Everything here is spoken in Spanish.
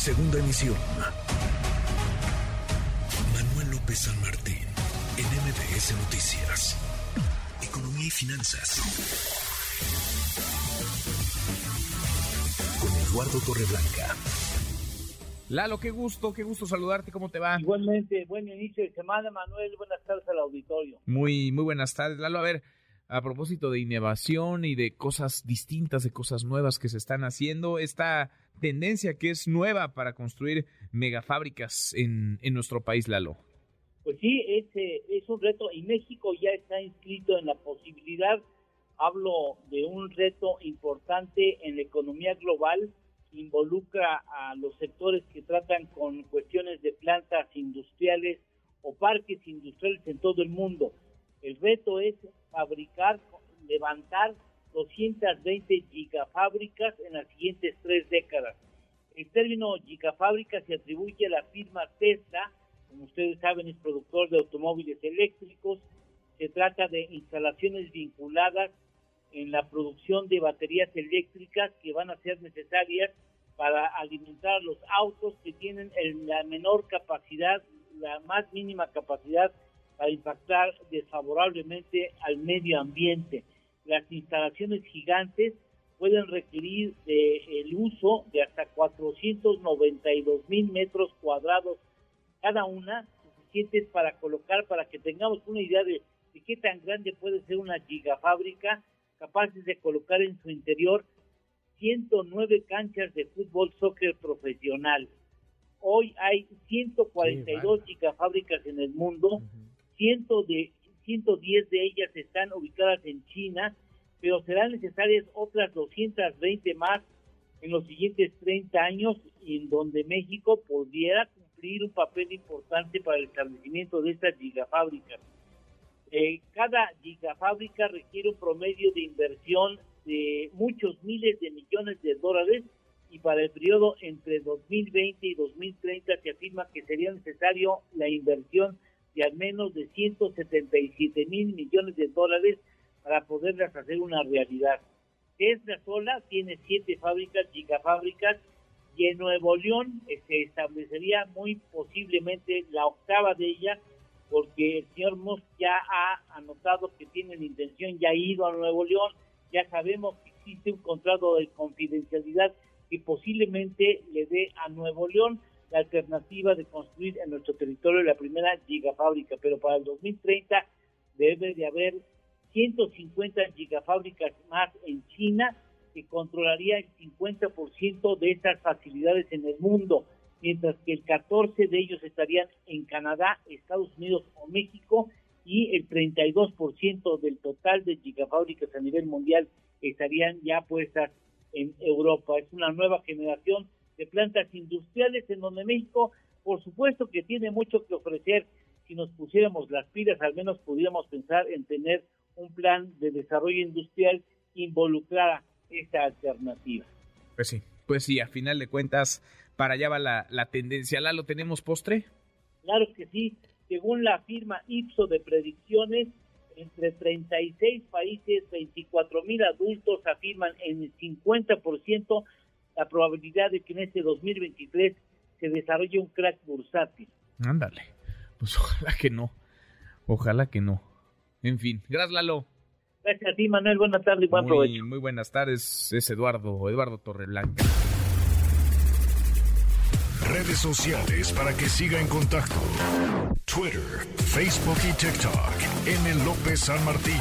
Segunda emisión. Manuel López San Martín, en MBS Noticias. Economía y finanzas. Con Eduardo Torreblanca. Lalo, qué gusto, qué gusto saludarte, ¿cómo te va? Igualmente, buen inicio de semana, Manuel, buenas tardes al auditorio. Muy, muy buenas tardes, Lalo. A ver, a propósito de innovación y de cosas distintas, de cosas nuevas que se están haciendo, esta tendencia que es nueva para construir megafábricas en, en nuestro país, Lalo. Pues sí, es, es un reto y México ya está inscrito en la posibilidad, hablo de un reto importante en la economía global, involucra a los sectores que tratan con cuestiones de plantas industriales o parques industriales en todo el mundo. El reto es fabricar, levantar 220 gigafábricas en las siguientes tres décadas. El término gigafábrica se atribuye a la firma Tesla, como ustedes saben es productor de automóviles eléctricos. Se trata de instalaciones vinculadas en la producción de baterías eléctricas que van a ser necesarias para alimentar los autos que tienen la menor capacidad, la más mínima capacidad para impactar desfavorablemente al medio ambiente. Las instalaciones gigantes pueden requerir el uso de hasta 492 mil metros cuadrados cada una, suficientes para colocar, para que tengamos una idea de, de qué tan grande puede ser una gigafábrica, capaces de colocar en su interior 109 canchas de fútbol soccer profesional. Hoy hay 142 gigafábricas en el mundo, de, 110 de ellas están ubicadas en China, pero serán necesarias otras 220 más en los siguientes 30 años, en donde México pudiera cumplir un papel importante para el establecimiento de estas gigafábricas. Eh, cada gigafábrica requiere un promedio de inversión de muchos miles de millones de dólares y para el periodo entre 2020 y 2030 se afirma que sería necesario la inversión al menos de 177 mil millones de dólares para poderlas hacer una realidad. Tesla sola tiene siete fábricas, gigafábricas, y en Nuevo León se establecería muy posiblemente la octava de ellas, porque el señor Musk ya ha anotado que tiene la intención, ya ha ido a Nuevo León, ya sabemos que existe un contrato de confidencialidad que posiblemente le dé a Nuevo León la alternativa de construir en nuestro territorio la primera gigafábrica, pero para el 2030 debe de haber 150 gigafábricas más en China que controlaría el 50% de estas facilidades en el mundo, mientras que el 14 de ellos estarían en Canadá, Estados Unidos o México y el 32% del total de gigafábricas a nivel mundial estarían ya puestas en Europa. Es una nueva generación de plantas industriales en donde México, por supuesto que tiene mucho que ofrecer. Si nos pusiéramos las pilas, al menos pudiéramos pensar en tener un plan de desarrollo industrial involucrara esta alternativa. Pues sí, pues sí, a final de cuentas, para allá va la, la tendencia. ¿La tenemos postre? Claro que sí. Según la firma Ipso de predicciones, entre 36 países, 24 mil adultos afirman en el 50% la probabilidad de que en este 2023 se desarrolle un crack bursátil. Ándale, pues ojalá que no, ojalá que no. En fin, gracias Lalo. Gracias a ti Manuel, buenas tardes y buen muy, provecho. Muy buenas tardes, es Eduardo, Eduardo Torreblanca. Redes sociales para que siga en contacto: Twitter, Facebook y TikTok. M. López San Martín.